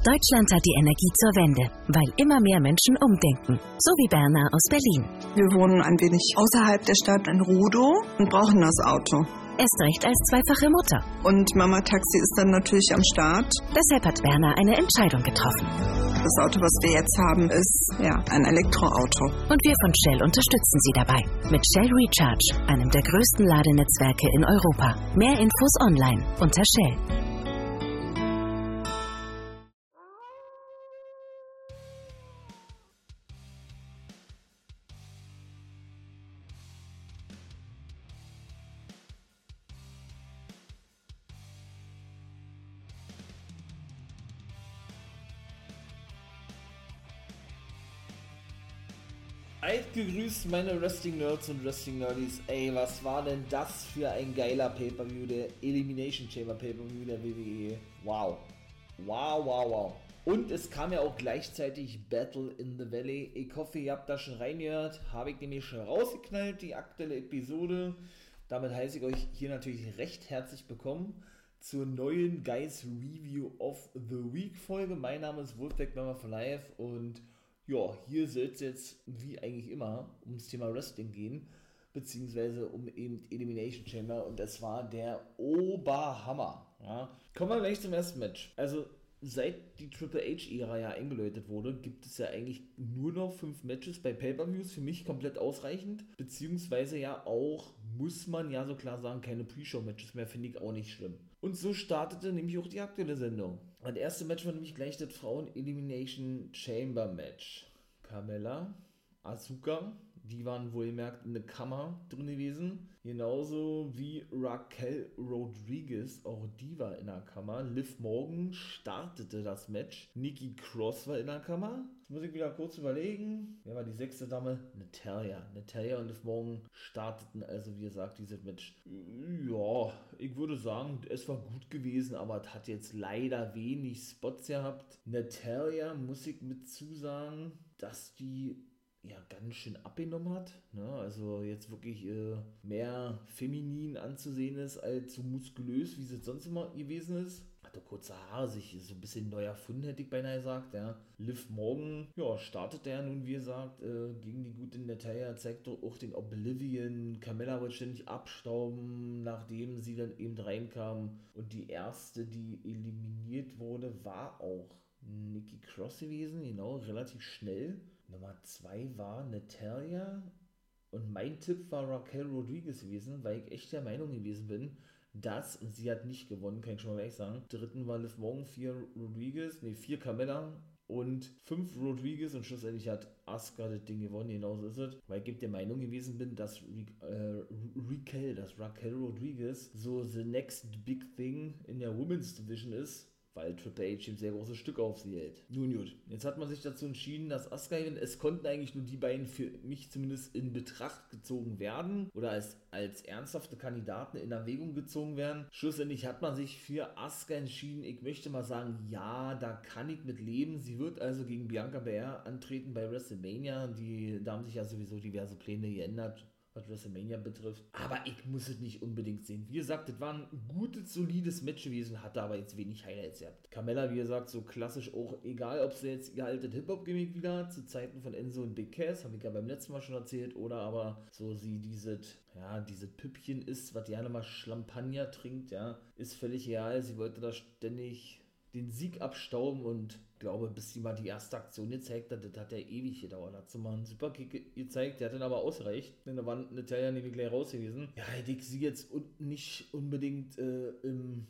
Deutschland hat die Energie zur Wende, weil immer mehr Menschen umdenken. So wie Berner aus Berlin. Wir wohnen ein wenig außerhalb der Stadt in Rudow und brauchen das Auto. Erst recht als zweifache Mutter. Und Mama Taxi ist dann natürlich am Start. Deshalb hat Berner eine Entscheidung getroffen. Das Auto, was wir jetzt haben, ist ja ein Elektroauto. Und wir von Shell unterstützen sie dabei. Mit Shell Recharge, einem der größten Ladenetzwerke in Europa. Mehr Infos online unter Shell. Gegrüßt, meine Wrestling-Nerds und Wrestling-Nerdies. Ey, was war denn das für ein geiler Pay-Per-View, der Elimination Chamber Pay-Per-View der WWE. Wow. Wow, wow, wow. Und es kam ja auch gleichzeitig Battle in the Valley. Ich hoffe, ihr habt da schon reingehört. Habe ich nämlich schon rausgeknallt, die aktuelle Episode. Damit heiße ich euch hier natürlich recht herzlich willkommen zur neuen Guys Review of the Week Folge. Mein Name ist Wolfpack Member for Life und ja, hier soll es jetzt wie eigentlich immer ums Thema Wrestling gehen, beziehungsweise um eben Elimination Chamber und das war der Oberhammer. Ja. Kommen wir gleich zum ersten Match. Also seit die Triple H-Ära ja eingeläutet wurde, gibt es ja eigentlich nur noch fünf Matches bei Pay-Per-Views, für mich komplett ausreichend, beziehungsweise ja auch, muss man ja so klar sagen, keine Pre-Show-Matches mehr, finde ich auch nicht schlimm. Und so startete nämlich auch die aktuelle Sendung. Das erste Match war nämlich gleich das Frauen-Elimination Chamber Match. Carmella, Asuka, die waren wohlgemerkt in der Kammer drin gewesen. Genauso wie Raquel Rodriguez, auch die war in der Kammer. Liv Morgan startete das Match. Nikki Cross war in der Kammer. Jetzt muss ich wieder kurz überlegen. Wer war die sechste Dame? Natalia. Natalia und Liv Morgan starteten also, wie gesagt, dieses Match. Ja, ich würde sagen, es war gut gewesen, aber es hat jetzt leider wenig Spots gehabt. Natalia, muss ich mit zusagen, dass die ja ganz schön abgenommen hat. Ne? Also jetzt wirklich äh, mehr feminin anzusehen ist als so muskulös, wie sie sonst immer gewesen ist. Hatte kurze Haare, sich so ein bisschen neu erfunden, hätte ich beinahe gesagt. Ja. Liv Morgan, ja, startet er nun, wie gesagt, äh, gegen die gute Natalia, zeigt doch auch den Oblivion. Carmella wollte ständig abstauben, nachdem sie dann eben reinkam. Und die erste, die eliminiert wurde, war auch Nikki Cross gewesen, genau, relativ schnell. Nummer 2 war Natalia und mein Tipp war Raquel Rodriguez gewesen, weil ich echt der Meinung gewesen bin, dass, und sie hat nicht gewonnen, kann ich schon mal gleich sagen. Dritten war Liv Morgan, vier Rodriguez, nee, vier Carmella und fünf Rodriguez und schlussendlich hat Asuka das Ding gewonnen, genauso ist es. Weil ich der Meinung gewesen bin, dass äh, dass Raquel Rodriguez so the next big thing in der Women's Division ist weil Triple H ein sehr großes Stück auf sie hält. Nun gut, jetzt hat man sich dazu entschieden, dass Asuka. Es konnten eigentlich nur die beiden für mich zumindest in Betracht gezogen werden oder als, als ernsthafte Kandidaten in Erwägung gezogen werden. Schlussendlich hat man sich für Asuka entschieden. Ich möchte mal sagen, ja, da kann ich mit leben. Sie wird also gegen Bianca Belair antreten bei WrestleMania. Die, da haben sich ja sowieso diverse Pläne geändert was WrestleMania betrifft. Aber ich muss es nicht unbedingt sehen. Wie gesagt, das war ein gutes, solides Match gewesen, hatte aber jetzt wenig Highlights gehabt. Carmella, wie gesagt, so klassisch auch, egal ob sie jetzt ihr altes Hip-Hop-Gimmick wieder zu Zeiten von Enzo und Big Cass, habe ich ja beim letzten Mal schon erzählt, oder aber so sie dieses, ja, diese Püppchen ist, was gerne mal Schlampagner trinkt, ja, ist völlig egal. Sie wollte da ständig den Sieg abstauben und glaube, bis sie mal die erste Aktion gezeigt hat, das hat ja ewig gedauert. Hat sie mal einen Superkick gezeigt, der hat dann aber ausreicht. Denn da war Natalia nämlich gleich raus gewesen. Ja, hätte ich sie jetzt nicht unbedingt äh, im,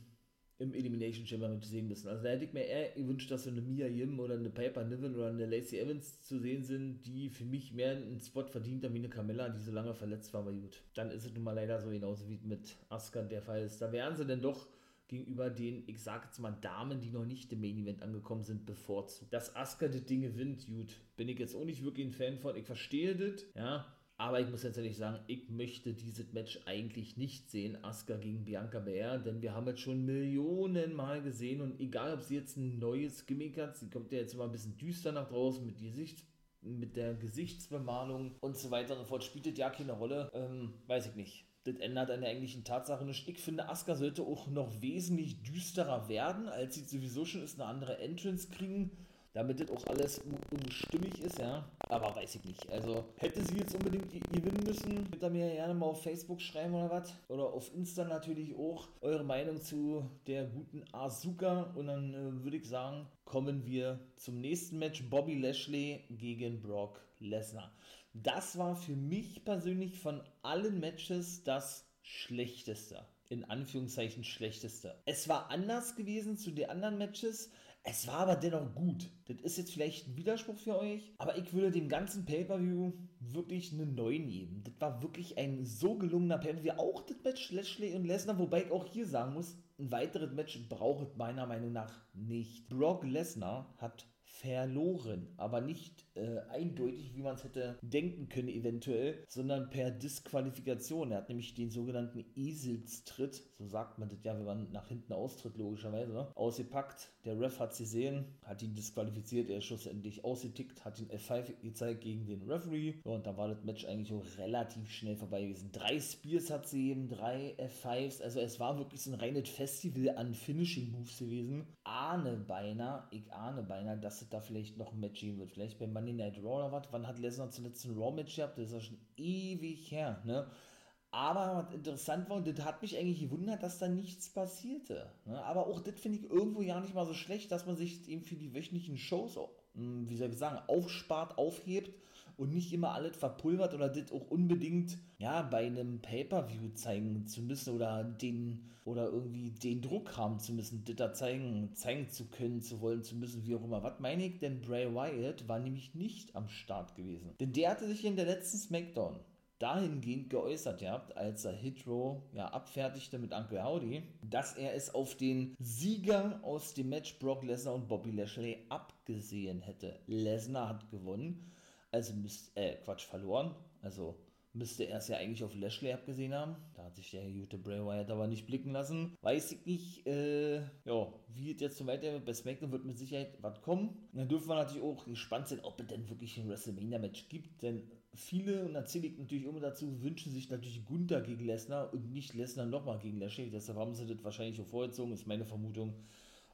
im Elimination Chamber mit sehen müssen. Also da hätte ich mir eher gewünscht, dass so eine Mia Yim oder eine Piper Niven oder eine Lacey Evans zu sehen sind, die für mich mehr einen Spot verdient haben wie eine Camilla, die so lange verletzt war, aber gut. Dann ist es nun mal leider so genauso wie mit Asuka der Fall ist. Da wären sie denn doch gegenüber den, ich sag jetzt mal, Damen, die noch nicht im Main Event angekommen sind, bevorzugt. Dass Asuka das Ding gewinnt, gut, bin ich jetzt auch nicht wirklich ein Fan von. Ich verstehe das, ja. Aber ich muss jetzt ehrlich sagen, ich möchte dieses Match eigentlich nicht sehen, Asuka gegen Bianca Belair, denn wir haben jetzt schon Millionen Mal gesehen und egal, ob sie jetzt ein neues Gimmick hat, sie kommt ja jetzt immer ein bisschen düster nach draußen mit Gesichts mit der Gesichtsbemalung und so weiter und so fort, spielt das ja keine Rolle, ähm, weiß ich nicht das ändert an der eigentlichen Tatsache nicht. Ich finde, Asuka sollte auch noch wesentlich düsterer werden, als sie sowieso schon ist, eine andere Entrance kriegen damit das auch alles stimmig ist, ja. Aber weiß ich nicht. Also hätte sie jetzt unbedingt gewinnen müssen, könnt ihr mir gerne mal auf Facebook schreiben oder was. Oder auf Insta natürlich auch eure Meinung zu der guten Asuka. Und dann äh, würde ich sagen, kommen wir zum nächsten Match. Bobby Lashley gegen Brock Lesnar. Das war für mich persönlich von allen Matches das schlechteste in Anführungszeichen schlechteste. Es war anders gewesen zu den anderen Matches. Es war aber dennoch gut. Das ist jetzt vielleicht ein Widerspruch für euch, aber ich würde dem ganzen Pay-Per-View wirklich eine 9 geben. Das war wirklich ein so gelungener Pay-Per-View. Auch das Match Lashley und Lesnar, wobei ich auch hier sagen muss, ein weiteres Match braucht meiner Meinung nach nicht. Brock Lesnar hat verloren, aber nicht äh, eindeutig, wie man es hätte denken können eventuell, sondern per Disqualifikation. Er hat nämlich den sogenannten Eselstritt, so sagt man das ja, wenn man nach hinten austritt, logischerweise, ne? ausgepackt. Der Ref hat sie gesehen, hat ihn disqualifiziert, er ist schlussendlich ausgetickt, hat den F5 gezeigt gegen den Referee. Ja, und da war das Match eigentlich auch relativ schnell vorbei gewesen. Drei Spears hat sie eben, drei F5s, also es war wirklich so ein reines Festival an Finishing Moves gewesen. Ahne beinahe, ich ahne beinahe, dass es da vielleicht noch ein Match geben wird. Vielleicht bei Monday Night Raw oder was. Wann hat Lesnar zuletzt ein Raw-Match gehabt? Das ist ja schon ewig her, ne? Aber was interessant war, und das hat mich eigentlich gewundert, dass da nichts passierte. Ne? Aber auch das finde ich irgendwo ja nicht mal so schlecht, dass man sich eben für die wöchentlichen Shows, hm, wie soll ich sagen, aufspart, aufhebt und nicht immer alles verpulvert oder das auch unbedingt ja bei einem Pay-per-View zeigen zu müssen oder den oder irgendwie den Druck haben zu müssen, das da zeigen, zeigen zu können, zu wollen, zu müssen, wie auch immer. Was meine ich? Denn Bray Wyatt war nämlich nicht am Start gewesen. Denn der hatte sich in der letzten Smackdown dahingehend geäußert habt, als er Hitro ja abfertigte mit Uncle Howdy, dass er es auf den Sieger aus dem Match Brock Lesnar und Bobby Lashley abgesehen hätte. Lesnar hat gewonnen also müsste, äh, Quatsch, verloren. Also müsste er es ja eigentlich auf Lashley abgesehen haben. Da hat sich der gute Bray Wyatt aber nicht blicken lassen. Weiß ich nicht, äh, ja, wie es jetzt so weiter bei SmackDown wird mit Sicherheit was kommen. Und dann dürfen wir natürlich auch gespannt sein, ob es denn wirklich ein WrestleMania-Match gibt, denn viele, und da zähle ich natürlich immer dazu, wünschen sich natürlich Gunther gegen Lesnar und nicht Lesnar nochmal gegen Lashley. Deshalb haben sie das wahrscheinlich auch vorgezogen, ist meine Vermutung.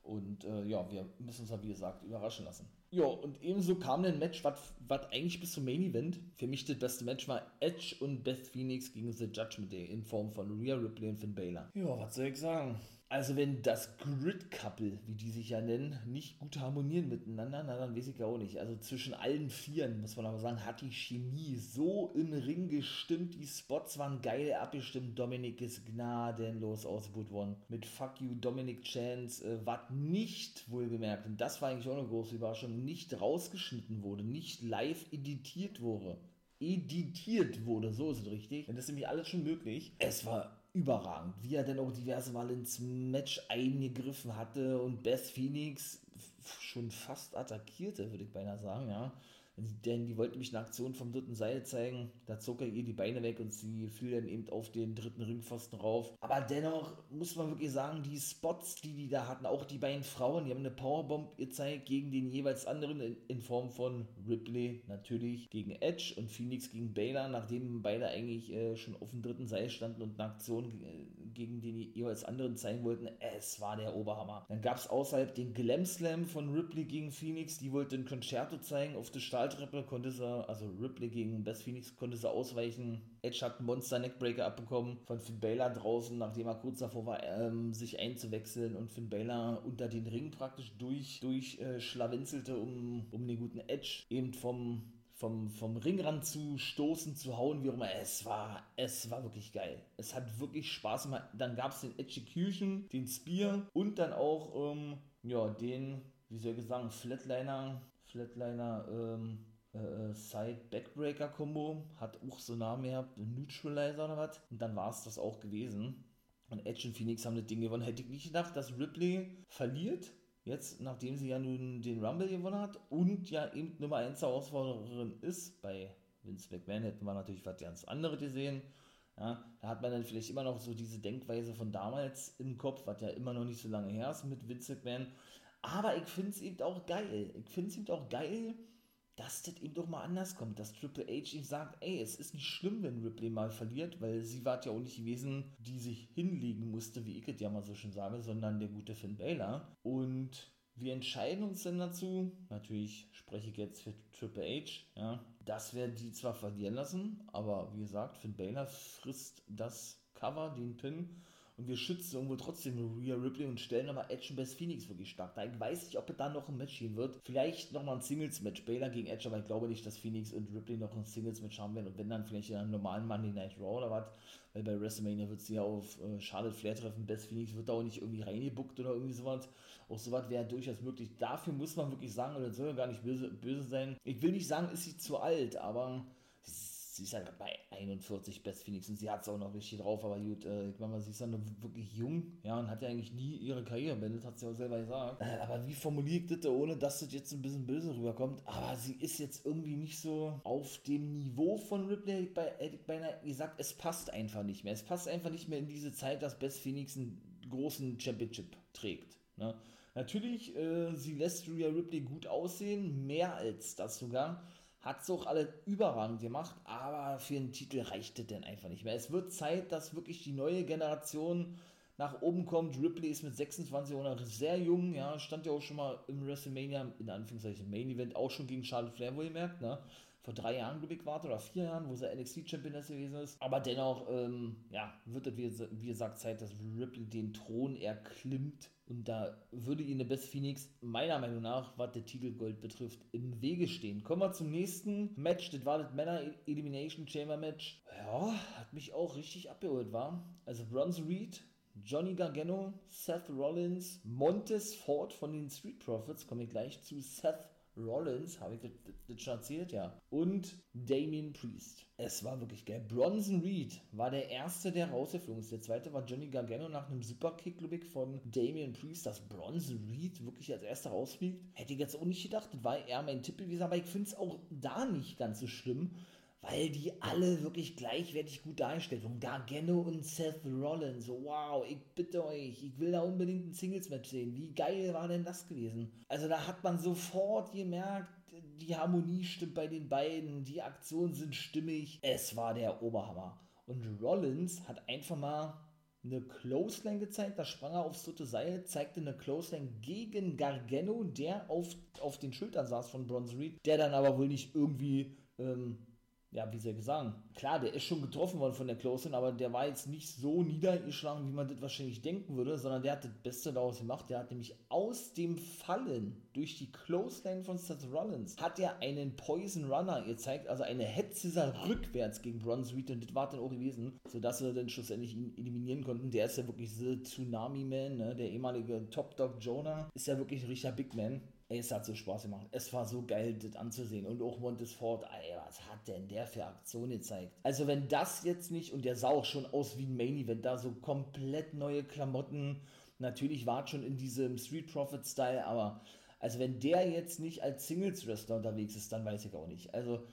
Und äh, ja, wir müssen uns ja wie gesagt überraschen lassen. Ja, und ebenso kam ein Match, was eigentlich bis zum Main Event für mich das beste Match war: Edge und Beth Phoenix gegen The Judgment Day in Form von Rhea Ripley und Finn Balor. Ja, was soll ich sagen? Also wenn das Grid-Couple, wie die sich ja nennen, nicht gut harmonieren miteinander, na dann weiß ich ja auch nicht. Also zwischen allen Vieren, muss man aber sagen, hat die Chemie so im Ring gestimmt. Die Spots waren geil abgestimmt. Dominik ist gnadenlos ausgebucht worden. Mit Fuck You, Dominic Chance, äh, was nicht wohlgemerkt, und das war eigentlich auch eine große Überraschung, nicht rausgeschnitten wurde, nicht live editiert wurde. Editiert wurde, so ist es richtig. Denn das ist nämlich alles schon möglich. Es war überragend, wie er dann auch diverse Mal ins Match eingegriffen hatte und Beth Phoenix schon fast attackierte, würde ich beinahe sagen, ja. Denn die wollte nämlich eine Aktion vom dritten Seil zeigen. Da zog er ihr die Beine weg und sie fiel dann eben auf den dritten Ringpfosten rauf. Aber dennoch muss man wirklich sagen, die Spots, die die da hatten, auch die beiden Frauen, die haben eine Powerbomb gezeigt gegen den jeweils anderen in, in Form von Ripley natürlich gegen Edge und Phoenix gegen Baylor, nachdem beide eigentlich äh, schon auf dem dritten Seil standen und eine Aktion äh, gegen den jeweils anderen zeigen wollten. Es war der Oberhammer. Dann gab es außerhalb den Glam Slam von Ripley gegen Phoenix, die wollte ein Concerto zeigen auf der Stahl Stahltreppe konnte sie, also Ripley gegen Beth Phoenix konnte sie ausweichen. Edge hat einen Monster Neckbreaker abbekommen von Finn Balor draußen, nachdem er kurz davor war, ähm, sich einzuwechseln und Finn Balor unter den Ring praktisch durch, durch äh, um, um den guten Edge eben vom vom, vom Ringrand zu stoßen, zu hauen, wie auch immer. Es war, es war wirklich geil. Es hat wirklich Spaß gemacht. Dann gab es den Execution, den Spear und dann auch ähm, ja, den, wie soll ich sagen, Flatliner, Flatliner ähm, äh, äh, Side Backbreaker Combo, hat auch so einen Namen gehabt, Neutralizer oder was. Und dann war es das auch gewesen. Und Edge und Phoenix haben das Ding gewonnen. Hätte ich nicht gedacht, dass Ripley verliert. Jetzt, nachdem sie ja nun den Rumble gewonnen hat und ja eben Nummer 1 Herausforderin ist. Bei Vince McMahon hätten wir natürlich was ganz anderes gesehen. Ja, da hat man dann vielleicht immer noch so diese Denkweise von damals im Kopf, was ja immer noch nicht so lange her ist mit Vince McMahon. Aber ich finde es eben auch geil. Ich finde es eben auch geil, dass das eben doch mal anders kommt, dass Triple H ihm sagt, ey, es ist nicht schlimm, wenn Ripley mal verliert, weil sie war ja auch nicht gewesen, die sich hinlegen musste, wie ich es ja mal so schön sage, sondern der gute Finn Baylor. Und wir entscheiden uns dann dazu, natürlich spreche ich jetzt für Triple H, ja, dass wir die zwar verlieren lassen, aber wie gesagt, Finn Baylor frisst das Cover, den Pin und wir schützen irgendwo trotzdem Rhea Ripley und stellen aber Edge und Best Phoenix wirklich stark da. Ich weiß nicht, ob es da noch ein Match gehen wird. Vielleicht nochmal ein Singles-Match. Baylor gegen Edge, aber ich glaube nicht, dass Phoenix und Ripley noch ein Singles-Match haben werden. Und wenn dann vielleicht in einem normalen Monday Night Raw oder was. Weil bei WrestleMania wird sie ja auf äh, Charlotte Flair treffen. Best Phoenix wird da auch nicht irgendwie reingebuckt oder irgendwie sowas. Auch sowas wäre durchaus möglich. Dafür muss man wirklich sagen, und das soll ja gar nicht böse, böse sein. Ich will nicht sagen, ist sie zu alt, aber sie ist halt bei 41 Best Phoenix und sie hat es auch noch richtig drauf, aber gut, äh, ich meine, sie ist dann wirklich jung, ja, und hat ja eigentlich nie ihre Karriere beendet, hat sie auch selber gesagt. Äh, aber wie formuliere ich das, ohne dass das jetzt ein bisschen böse rüberkommt? Aber sie ist jetzt irgendwie nicht so auf dem Niveau von Ripley, bei, hätte ich beinahe gesagt, es passt einfach nicht mehr. Es passt einfach nicht mehr in diese Zeit, dass Best Phoenix einen großen Championship trägt. Ne? Natürlich, äh, sie lässt Rhea Ripley gut aussehen, mehr als das sogar hat es auch alle überragend gemacht, aber für einen Titel reicht es denn einfach nicht mehr. Es wird Zeit, dass wirklich die neue Generation nach oben kommt. Ripley ist mit 26 oder sehr jung, ja, stand ja auch schon mal im WrestleMania, in Anführungszeichen Main Event, auch schon gegen Charlotte Flair, wo ihr merkt, ne? Vor drei Jahren, glaube ich, war oder vier Jahren, wo sie NXT-Championess gewesen ist. Aber dennoch, ähm, ja, wird es, wie, gesagt, Zeit, dass Ripley den Thron erklimmt und da würde ihnen Best Phoenix meiner Meinung nach, was der Titelgold betrifft, im Wege stehen. Kommen wir zum nächsten Match. Das war das Männer Elimination Chamber Match. Ja, hat mich auch richtig abgeholt, war. Also Bronze Reed, Johnny Gargano, Seth Rollins, Montez Ford von den Street Profits, komme ich gleich zu Seth Rollins, habe ich das, schon erzählt, ja. Und Damien Priest. Es war wirklich geil. Bronson Reed war der erste, der rausgeflogen ist. Der zweite war Johnny Gargano nach einem Superkick, glaube ich, von Damien Priest, dass Bronson Reed wirklich als erster rausfliegt. Hätte ich jetzt auch nicht gedacht. Das war eher mein Tipp gewesen, aber ich finde es auch da nicht ganz so schlimm weil die alle wirklich gleichwertig gut dargestellt wurden. Gargano und Seth Rollins, so wow, ich bitte euch, ich will da unbedingt ein Singles-Match sehen. Wie geil war denn das gewesen? Also da hat man sofort gemerkt, die Harmonie stimmt bei den beiden, die Aktionen sind stimmig. Es war der Oberhammer. Und Rollins hat einfach mal eine Clothesline gezeigt, da sprang er aufs dritte Seil, zeigte eine Clothesline gegen Gargano, der auf, auf den Schultern saß von Bronze Reed, der dann aber wohl nicht irgendwie ähm, ja, wie soll ich sagen, klar, der ist schon getroffen worden von der Closin, aber der war jetzt nicht so niedergeschlagen, wie man das wahrscheinlich denken würde, sondern der hat das Beste daraus gemacht. Der hat nämlich aus dem Fallen durch die Clothesline von Seth Rollins hat er einen Poison Runner gezeigt, also eine Scissor rückwärts gegen Bronze Reed und das war dann auch gewesen, sodass sie dann schlussendlich ihn eliminieren konnten. Der ist ja wirklich so Tsunami Man, ne? der ehemalige Top Dog Jonah ist ja wirklich ein richtiger Big Man. Ey, es hat so Spaß gemacht. Es war so geil, das anzusehen. Und auch Montesfort, ey, was hat denn der für Aktion gezeigt? Also, wenn das jetzt nicht, und der sah auch schon aus wie ein Main Event, da so komplett neue Klamotten. Natürlich war es schon in diesem Street Profit Style, aber also, wenn der jetzt nicht als Singles Wrestler unterwegs ist, dann weiß ich auch nicht. Also,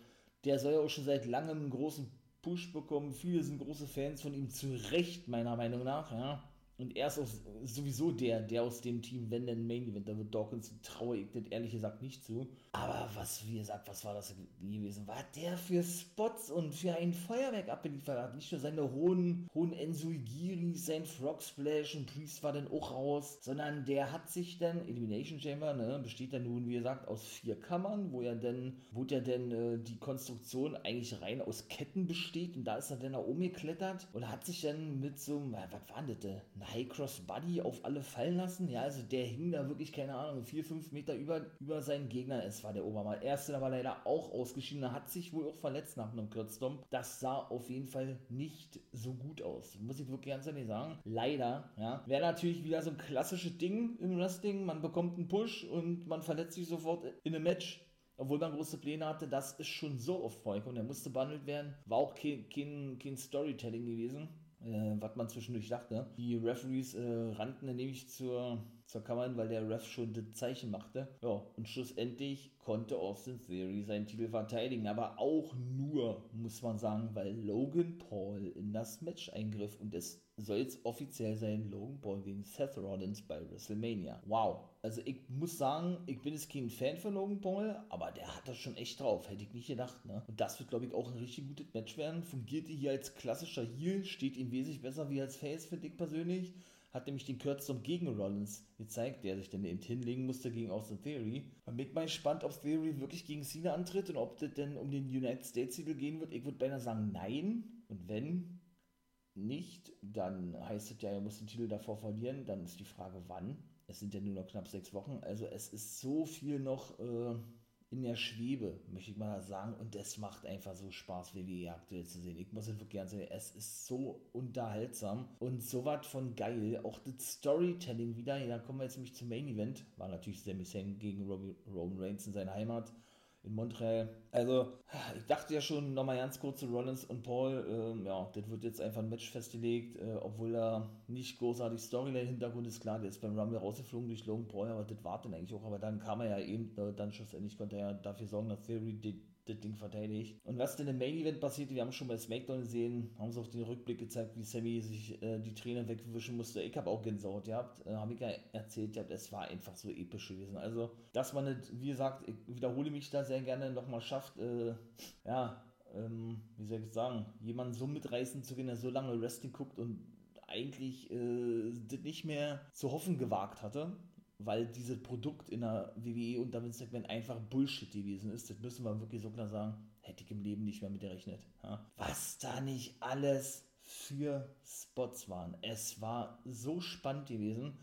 der soll ja auch schon seit langem einen großen Push bekommen. Viele sind große Fans von ihm, zu Recht, meiner Meinung nach, ja. Und er ist auch sowieso der, der aus dem Team, wenn denn Main Event, da wird Dawkins, traue ich das ehrlich gesagt nicht zu. Aber was, wie gesagt, was war das gewesen? Was der für Spots und für ein Feuerwerk abgeliefert hat. Nicht nur seine hohen, hohen Ensuigiri, sein Frog Splash und Priest war dann auch raus, sondern der hat sich dann, Elimination Chamber, ne, besteht dann nun, wie gesagt, aus vier Kammern, wo er dann, wo der denn äh, die Konstruktion eigentlich rein aus Ketten besteht und da ist er dann nach oben geklettert und hat sich dann mit so, was war denn das? High Cross Buddy auf alle fallen lassen. Ja, also der hing da wirklich, keine Ahnung, vier, fünf Meter über, über seinen Gegner. Es war der Obermal. Erste war leider auch ausgeschieden. Er hat sich wohl auch verletzt nach einem Kürzstomp. Das sah auf jeden Fall nicht so gut aus. Muss ich wirklich ganz ehrlich sagen. Leider, ja. Wäre natürlich wieder so ein klassisches Ding im Wrestling. Man bekommt einen Push und man verletzt sich sofort in einem Match obwohl man große Pläne hatte, das ist schon so oft vorgekommen. Der musste behandelt werden. War auch kein, kein, kein Storytelling gewesen äh, was man zwischendurch dachte. Die Referees äh, rannten nämlich zur, zur Kamera, weil der Ref schon das Zeichen machte. Ja, und schlussendlich konnte Austin Theory seinen Titel verteidigen, aber auch nur, muss man sagen, weil Logan Paul in das Match eingriff und es soll jetzt offiziell sein, Logan Paul gegen Seth Rollins bei WrestleMania. Wow. Also ich muss sagen, ich bin jetzt kein Fan von Logan Paul, aber der hat das schon echt drauf. Hätte ich nicht gedacht, ne? Und das wird, glaube ich, auch ein richtig gutes Match werden. Fungiert hier als klassischer Heel, steht ihm wesentlich besser wie als Face, finde ich persönlich hat nämlich den Kürzum gegen Rollins gezeigt, der sich dann eben hinlegen musste gegen Austin Theory. Man bin mal gespannt, ob Theory wirklich gegen Cena antritt und ob das denn um den United States Titel gehen wird. Ich würde beinahe sagen nein. Und wenn nicht, dann heißt es ja, er muss den Titel davor verlieren. Dann ist die Frage, wann. Es sind ja nur noch knapp sechs Wochen. Also es ist so viel noch äh, in der Schwebe, möchte ich mal sagen. Und das macht einfach so Spaß, WWE aktuell zu sehen. Ich muss es wirklich gerne sagen, es ist so unterhaltsam und so was von geil. Auch das Storytelling wieder, ja, kommen wir jetzt nämlich zum Main Event. War natürlich Sami Zayn gegen Roman Reigns in seiner Heimat in Montreal. Also, ich dachte ja schon, nochmal ganz kurz zu Rollins und Paul, ähm, ja, das wird jetzt einfach ein Match festgelegt, äh, obwohl da nicht großartig Storyline-Hintergrund ist, klar, der ist beim Rumble rausgeflogen durch Logan Paul, aber das war dann eigentlich auch, aber dann kam er ja eben, äh, dann schlussendlich konnte er ja dafür sorgen, dass Theory die das Ding verteidigt. Und was denn im Main Event passierte, wir haben schon bei SmackDown gesehen, haben sie auch den Rückblick gezeigt, wie Sammy sich äh, die Tränen wegwischen musste. Ich habe auch Gänsehaut gehabt, äh, habe ich ja erzählt es war einfach so episch gewesen. Also, dass man nicht, wie gesagt, ich wiederhole mich da sehr gerne nochmal schafft, äh, ja, ähm, wie soll ich sagen, jemanden so mitreißen zu können, der so lange Wrestling guckt und eigentlich äh, das nicht mehr zu hoffen gewagt hatte weil dieses Produkt in der WWE und damit Segment einfach Bullshit gewesen ist. Das müssen wir wirklich so klar sagen. Hätte ich im Leben nicht mehr mit gerechnet. Ja. Was da nicht alles für Spots waren. Es war so spannend gewesen.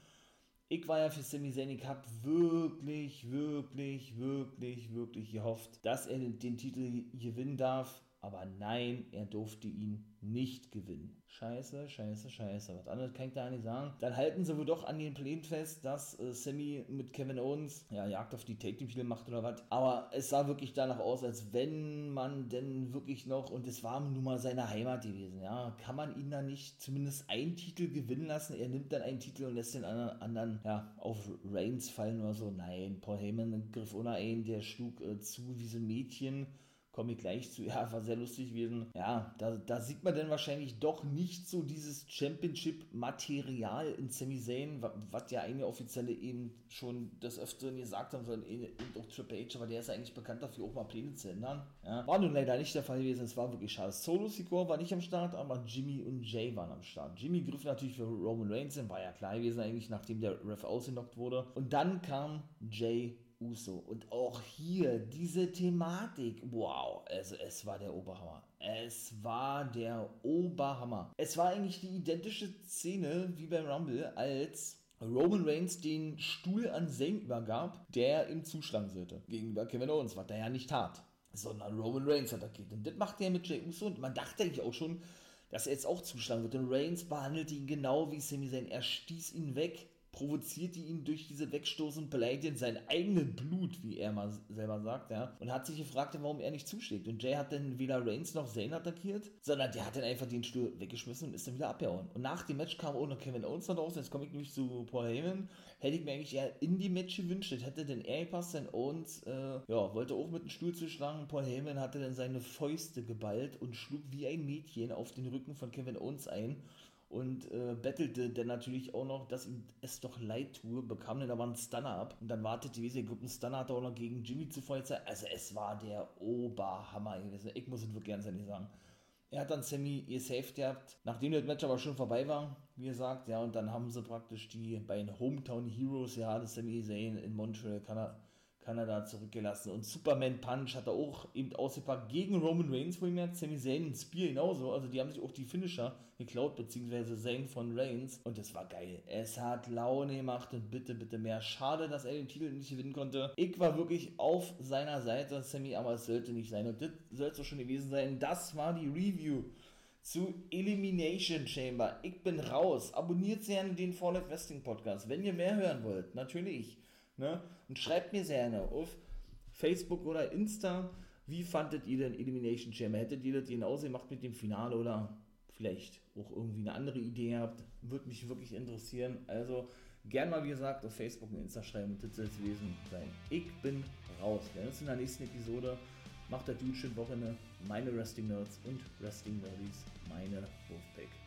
Ich war ja für Sami Zayn, ich habe wirklich, wirklich, wirklich, wirklich gehofft, dass er den Titel gewinnen darf. Aber nein, er durfte ihn nicht gewinnen. Scheiße, scheiße, scheiße. Was anderes kann ich da nicht sagen. Dann halten sie wohl doch an den Plänen fest, dass äh, Sammy mit Kevin Owens ja Jagd auf die Take Team Titel macht oder was. Aber es sah wirklich danach aus, als wenn man denn wirklich noch, und es war nun mal seine Heimat gewesen, ja, kann man ihn da nicht zumindest einen Titel gewinnen lassen. Er nimmt dann einen Titel und lässt den anderen, anderen ja, auf Reigns fallen oder so. Nein, Paul Heyman griff ohne einen, der schlug äh, zu wie so ein Mädchen komme ich gleich zu. Ja, war sehr lustig gewesen. Ja, da, da sieht man dann wahrscheinlich doch nicht so dieses Championship-Material in Sami Zayn, was ja eine offizielle eben schon des Öfteren gesagt haben sollen, und auch Triple H, aber der ist eigentlich bekannt dafür, auch mal Pläne zu ändern. Ja, war nun leider nicht der Fall gewesen, es war wirklich schade. Solo Secure war nicht am Start, aber Jimmy und Jay waren am Start. Jimmy griff natürlich für Roman Reigns war ja klar gewesen eigentlich, nachdem der Ref ausgenockt wurde. Und dann kam Jay Uso. Und auch hier diese Thematik, wow, also es war der Oberhammer. Es war der Oberhammer. Es war eigentlich die identische Szene wie beim Rumble, als Roman Reigns den Stuhl an Zayn übergab, der im Zuschlag sollte. Gegenüber Kevin Owens, was er ja nicht tat. Sondern Roman Reigns hat attackiert. Und das macht er mit Jey Uso. Und man dachte eigentlich auch schon, dass er jetzt auch zuschlagen wird. Und Reigns behandelte ihn genau wie Sami Zayn. Er stieß ihn weg provozierte ihn durch diese Wegstoßen beleidigt sein eigenes Blut, wie er mal selber sagt, ja, und hat sich gefragt, warum er nicht zuschlägt. Und Jay hat dann weder Reigns noch Zayn attackiert, sondern der hat dann einfach den Stuhl weggeschmissen und ist dann wieder abgehauen. Und nach dem Match kam auch noch Kevin Owens dann raus, jetzt komme ich nämlich zu Paul Heyman, hätte ich mir eigentlich eher in die Match gewünscht, das hätte denn er gepasst, denn Owens, äh, ja, wollte auch mit dem Stuhl zuschlagen, Paul Heyman hatte dann seine Fäuste geballt und schlug wie ein Mädchen auf den Rücken von Kevin Owens ein und äh, bettelte dann natürlich auch noch, dass ihm es doch leid tue, bekam dann aber einen Stunner ab und dann wartete diese Gruppe Stunner hat auch noch gegen Jimmy zuvor gezeigt. Also es war der Oberhammer gewesen. Ich muss es wirklich ganz ehrlich sagen. Er hat dann Sammy gesaved gehabt, nachdem das Match aber schon vorbei war, wie gesagt, ja, und dann haben sie praktisch die beiden Hometown Heroes, ja, das Sammy Zayn in Montreal, Kanada, Kanada zurückgelassen. Und Superman Punch hat er auch eben ausgepackt gegen Roman Reigns, wo ich merkt, Sami Zayn und Spear genauso. Also die haben sich auch die Finisher geklaut, beziehungsweise Zayn von Reigns. Und das war geil. Es hat Laune gemacht und bitte, bitte mehr. Schade, dass er den Titel nicht gewinnen konnte. Ich war wirklich auf seiner Seite, Sammy, aber es sollte nicht sein. Und das sollte schon gewesen sein. Das war die Review zu Elimination Chamber. Ich bin raus. Abonniert gerne den Fall of Wrestling Podcast, wenn ihr mehr hören wollt. Natürlich. Ne? Und schreibt mir sehr gerne auf Facebook oder Insta, wie fandet ihr denn Elimination Chamber? Hättet ihr das genauso gemacht mit dem Finale oder vielleicht auch irgendwie eine andere Idee habt? Würde mich wirklich interessieren. Also Gern mal, wie gesagt, auf Facebook und Insta schreiben und das soll sein. Ich bin raus. Wir sehen uns in der nächsten Episode. Macht der Dude schön Wochenende. Meine Wrestling Nerds und Wrestling Nerdies, meine Wolfpack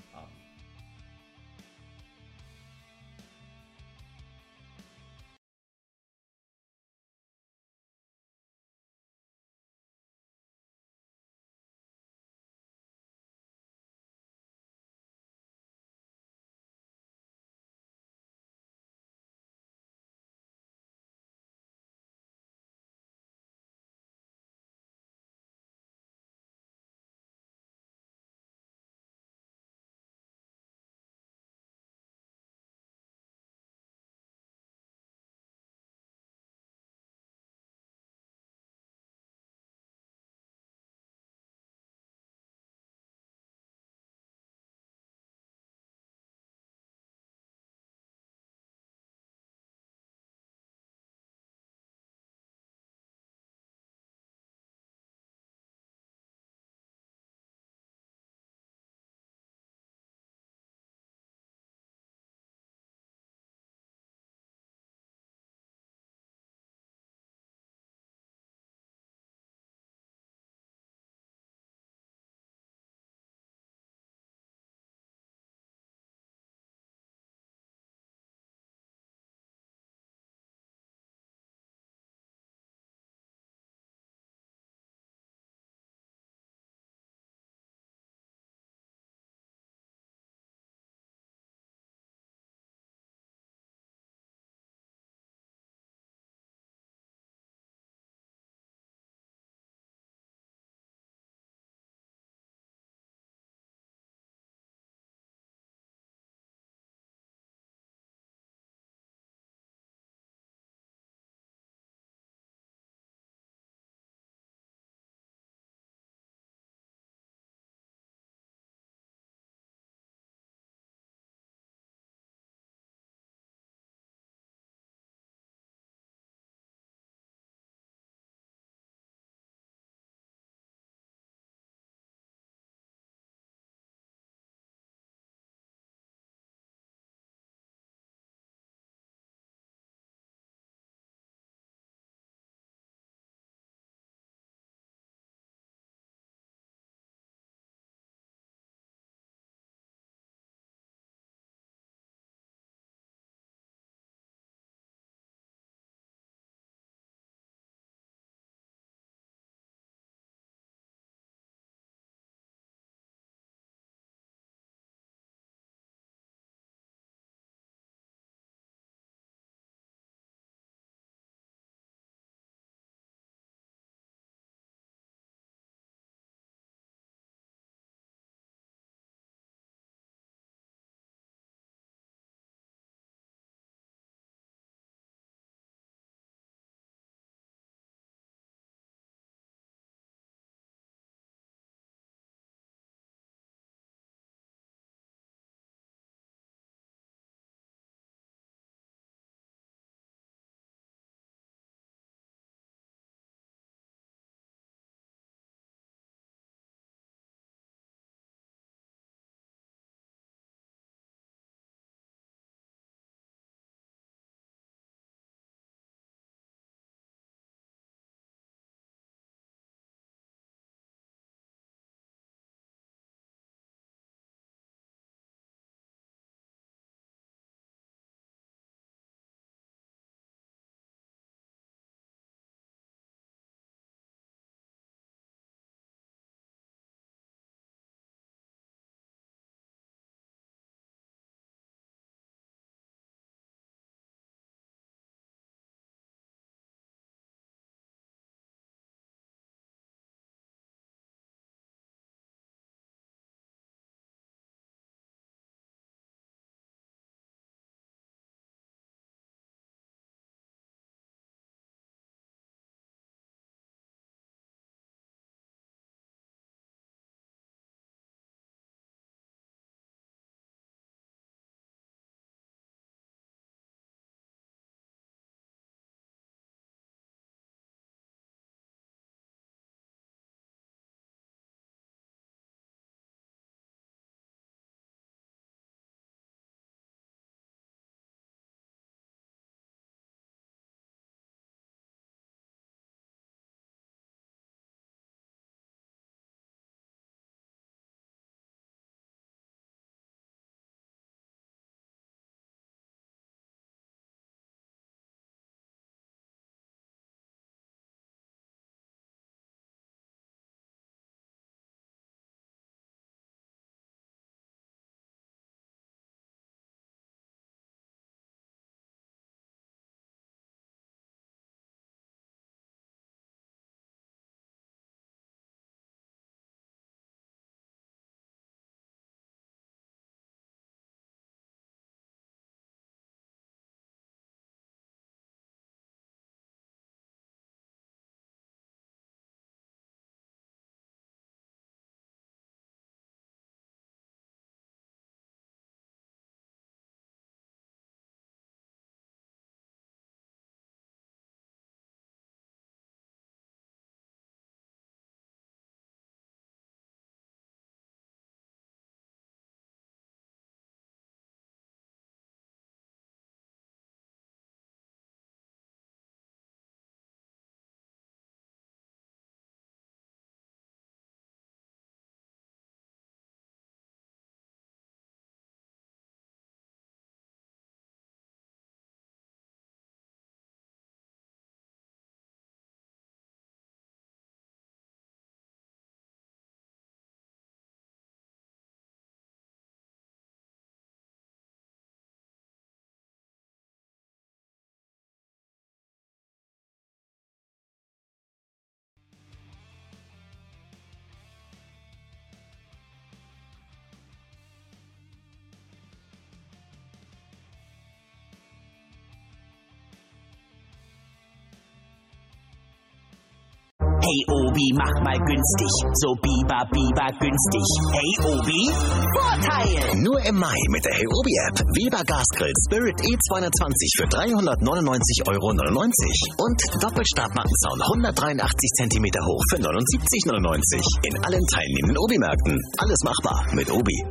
Hey Obi, mach mal günstig. So Biber, Biber günstig. Hey Obi, Vorteil! Nur im Mai mit der Hey Obi App. Weber Gasgrill Spirit E220 für 399,99 Euro. Und Doppelstabmattenzaun 183 cm hoch für 79,99. In allen teilnehmenden Obi-Märkten. Alles machbar mit Obi.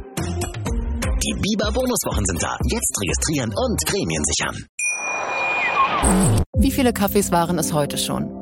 Die Biber Bonuswochen sind da. Jetzt registrieren und Prämien sichern. Wie viele Kaffees waren es heute schon?